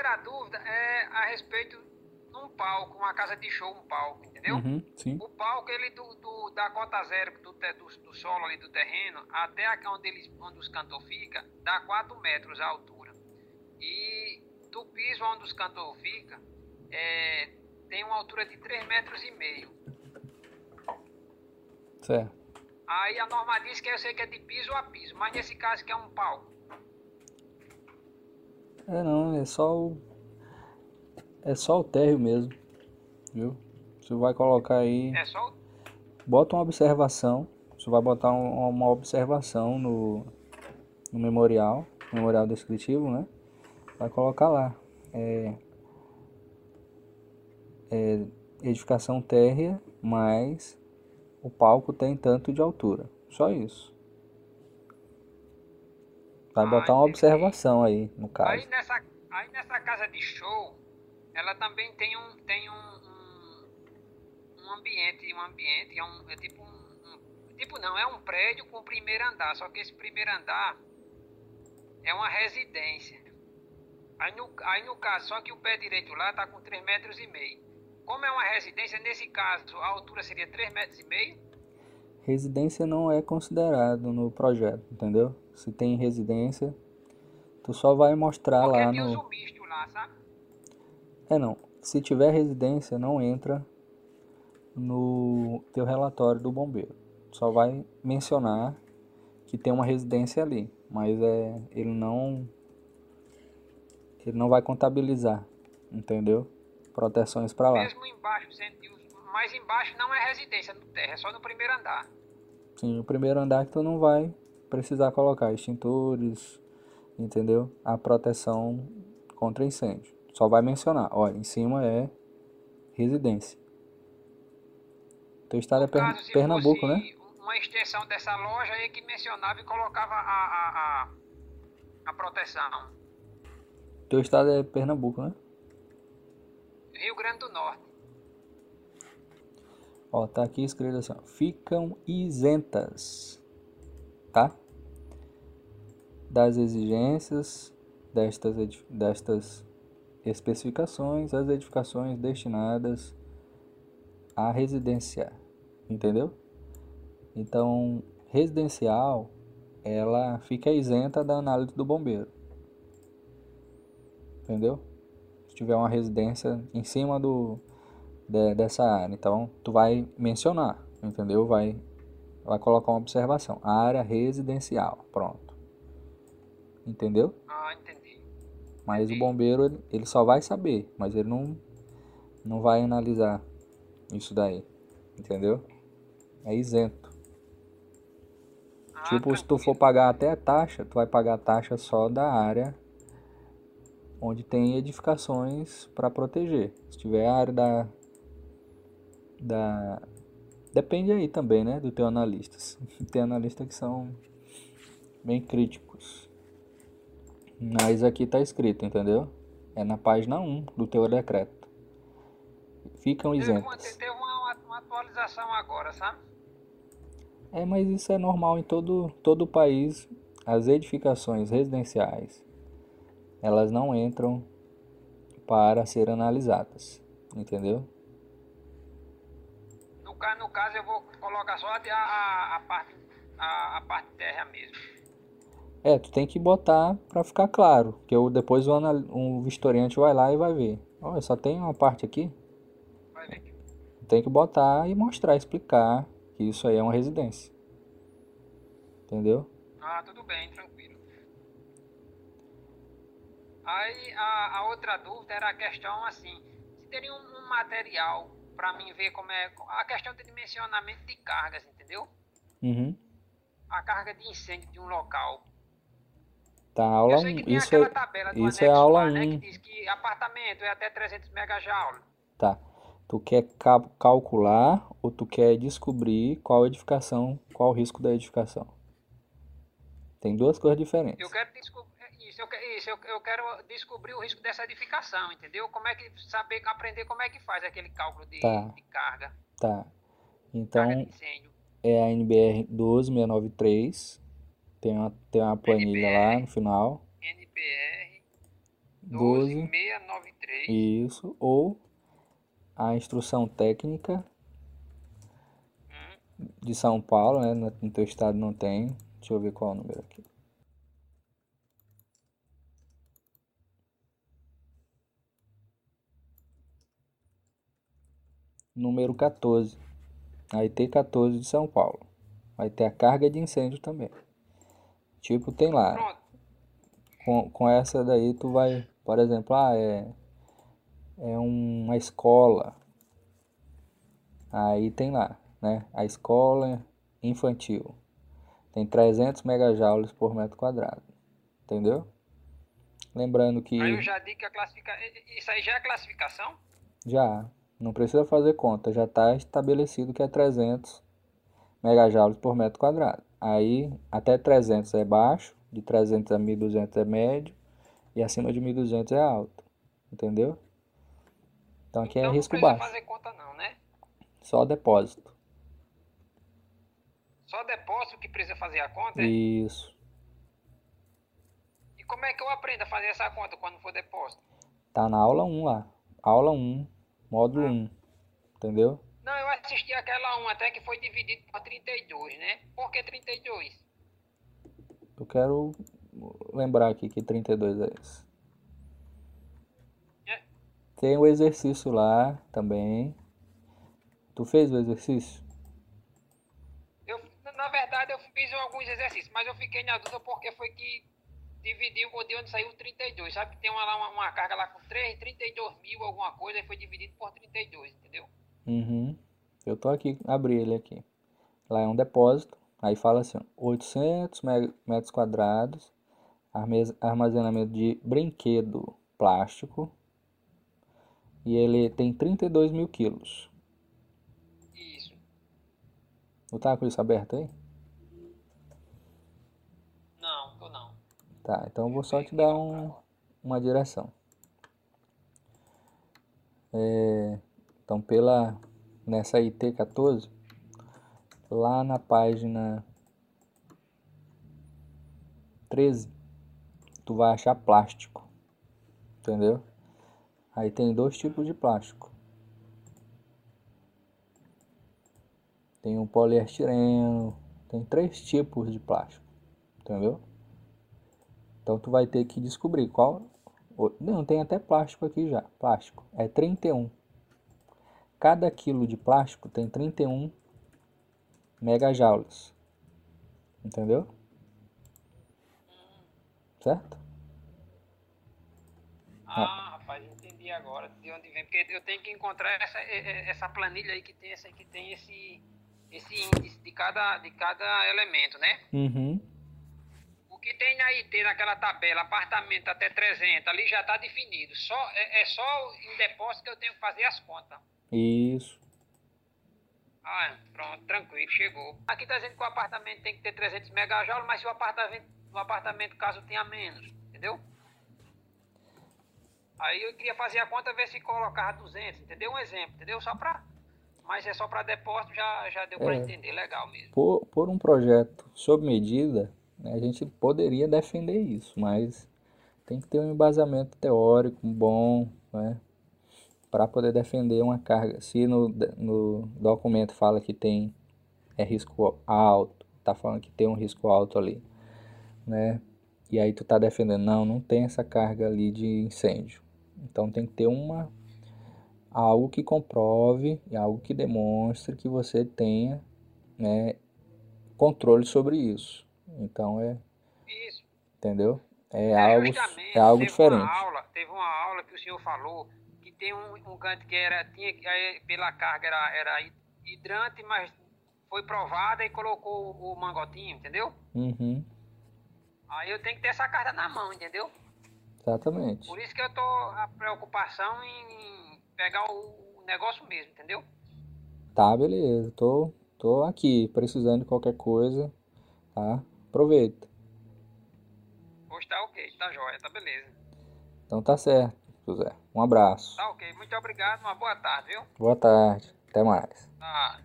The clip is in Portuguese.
primeira dúvida é a respeito de um palco, uma casa de show, um palco, entendeu? Uhum. O palco, ele do, do- da cota zero do, do, do solo ali do terreno até aqui onde, eles, onde os cantores ficam, dá 4 metros a altura. E do piso onde os cantores ficam, é, tem uma altura de 3 metros e meio. Certo. Aí a norma diz que eu sei que é de piso a piso, mas nesse caso que é um palco. É não, é só o. É só o térreo mesmo. Viu? Você vai colocar aí. É só o Bota uma observação. Você vai botar um- uma observação no, no memorial. Memorial descritivo, né? Vai colocar lá. É, é edificação térrea, mais o palco tem tanto de altura. Só isso. Vai Ah, botar uma observação aí, no caso. Aí nessa, aí nessa casa de show, ela também tem um, tem um, um, um ambiente, um ambiente, é, um, é tipo um, um- tipo não, é um prédio com primeiro andar, só que esse primeiro andar é uma residência. Aí no, aí no caso, só que o pé direito lá tá com 3 metros e meio. Como é uma residência, nesse caso a altura seria 3 metros e meio, Residência não é considerado no projeto, entendeu? Se tem residência, tu só vai mostrar porque lá no. lá, sabe? É não. Se tiver residência, não entra no teu relatório do bombeiro. Só vai mencionar que tem uma residência ali, mas é ele não ele não vai contabilizar, entendeu? Proteções para lá. Mesmo embaixo, uso, mas embaixo não é residência no terra, é só no primeiro andar. Sim, o primeiro andar que tu não vai precisar colocar extintores, entendeu? A proteção contra incêndio. Só vai mencionar, olha, em cima é residência. Teu estado é No Per- caso, Pernambuco, né? Uma extensão dessa loja aí que mencionava e colocava a, a, a, a proteção. Teu estado é Pernambuco, né? Rio Grande do Norte. Ó, tá aqui escrito assim, ó, ficam isentas, tá? Das exigências destas, destas especificações, as edificações destinadas à residência, entendeu? Então, residencial, ela fica isenta da análise do bombeiro, entendeu? Se tiver uma residência em cima do, de- dessa área. Então, tu vai mencionar, entendeu? Vai, vai colocar uma observação. Área residencial, pronto. Entendeu? Ah, entendi. Mas o bombeiro, ele- ele só vai saber, mas ele não, não vai analisar isso daí, entendeu? É isento. Ah, Tipo, se tu for pagar até a taxa, tu vai pagar a taxa só da área onde tem edificações para proteger. Se tiver a área da da depende aí também, né, do teu analista. Tem analistas que são bem críticos. Mas aqui tá escrito, entendeu? É na página 1 do teu decreto. Ficam Teve, isentas. teve uma, uma atualização agora, sabe? É, mas isso é normal em todo, todo o país. As edificações residenciais, elas não entram para ser analisadas, entendeu? No, ca- no caso, eu vou colocar só a, a, a parte, a, a parte terra mesmo. É, tu tem que botar para ficar claro, que eu, depois o anal- um vistoriante vai lá e vai ver. Olha, só tem uma parte aqui. Vai ver Tem que botar e mostrar, explicar que isso aí é uma residência. Entendeu? Ah, tudo bem, tranquilo. Aí a, a outra dúvida era a questão assim, se teria um, um material para mim ver como é a questão de dimensionamento de cargas, entendeu? Uhum. A carga de incêndio de um local. Tá, aula Eu sei que 1. tem Isso aquela é, tabela do isso é aula lá, né, que 1. diz que apartamento é até 300 megajoule. Tá. Tu quer ca- calcular ou tu quer descobrir qual edificação, qual o risco da edificação? Tem duas coisas diferentes. Eu quero descobrir isso, eu, isso, eu, eu quero descobrir o risco dessa edificação, entendeu? Como é que saber aprender como é que faz aquele cálculo de, Tá. de carga, Tá. carga Então, incêndio. é a NBR 12693. Tem uma, tem uma planilha lá no final. NPR 12693. Isso. Ou a instrução técnica Hum, de São Paulo, né? No no teu estado não tem. Deixa eu ver qual é o número aqui. Número 14. A IT 14 de São Paulo. Vai ter a carga de incêndio também. Tipo, tem lá. Com, com essa daí tu vai, por exemplo, ah, é, é uma escola. Aí tem lá, né? A escola infantil. Tem 300 megajoules por metro quadrado. Entendeu? Lembrando que Aí eu já digo que a classificação. Isso aí já é classificação? já não precisa fazer conta, já está estabelecido que é 300 megajoules por metro quadrado. Aí até 300 é baixo, de 300 a 1200 é médio e acima de 1200 é alto. Entendeu? Então aqui é Então não risco precisa baixo, fazer conta, não, né? só depósito. Só depósito que precisa fazer a conta? é? Isso. E como é que eu aprendo a fazer essa conta quando for depósito? Tá na aula 1 lá. Aula 1, módulo 1. Entendeu? Não, eu assisti aquela 1 até que foi dividido por 32, né? Por que 32? Eu quero lembrar aqui que 32 é esse. É. Tem o exercício lá também. Tu fez o exercício? Eu, na verdade, eu fiz alguns exercícios, mas eu fiquei na dúvida porque foi que dividiu de onde saiu 32. Sabe que tem uma, lá uma, uma carga lá com 3, 32 mil, alguma coisa, e foi dividido por 32, entendeu? Uhum. Eu tô aqui, abri ele aqui. Lá é um depósito. Aí fala assim, ó, 800 me- metros quadrados, armazenamento de brinquedo plástico. E ele tem 32 mil quilos. Isso. Tá com isso aberto aí? Não, tô não. Tá, então eu vou só te dar um, uma direção. É, então, pela nessa IT 14, lá na página 13, tu vai achar plástico, entendeu? Aí tem dois tipos de plástico. Tem o poliestireno, tem três tipos de plástico, entendeu? Então tu vai ter que descobrir qual. Não, tem até plástico aqui já. Plástico. É 31. Cada quilo de plástico tem 31 megajoules. Entendeu? Certo? Ah, rapaz, entendi agora de onde vem. Porque eu tenho que encontrar essa, essa planilha aí que tem, essa, que tem esse, esse índice de cada, de cada elemento, né? Uhum. O que tem na IT, naquela tabela, apartamento até 300, ali já está definido. Só, é, é só em depósito que eu tenho que fazer as contas. Isso. Ah, pronto, tranquilo, chegou. Aqui está dizendo que o apartamento tem que ter 300 megajoules, mas se o apartamento, o apartamento caso tenha menos, entendeu? Aí eu queria fazer a conta, ver se colocava 200, entendeu? Um exemplo, entendeu? Só para... Mas é só para depósito, já, já deu para É. entender, legal mesmo. Por, por um projeto sob medida, a gente poderia defender isso, mas tem que ter um embasamento teórico bom, né? Para poder defender uma carga. Se no, no documento fala que tem é risco alto, tá falando que tem um risco alto ali, né? E aí tu tá defendendo, não, não tem essa carga ali de incêndio. Então tem que ter uma algo que comprove algo que demonstre que você tenha, né, controle sobre isso. Então é, Isso. entendeu? É É, algo, é algo teve diferente. Uma aula, teve uma aula que o senhor falou que tem um, um canto que era, tinha, pela carga era, era hidrante, mas foi provada e colocou o, o mangotinho, entendeu? Uhum, Aí eu tenho que ter essa carta na mão, entendeu? exatamente. Por isso que eu tô a preocupação em pegar o negócio mesmo, entendeu? Tá, beleza. Tô, tô aqui, precisando de qualquer coisa, tá? Aproveita. Hoje tá ok, tá jóia, tá beleza. Então tá certo, José. Um abraço. Tá ok, muito obrigado, uma boa tarde, viu? Boa tarde. Até mais. Tá.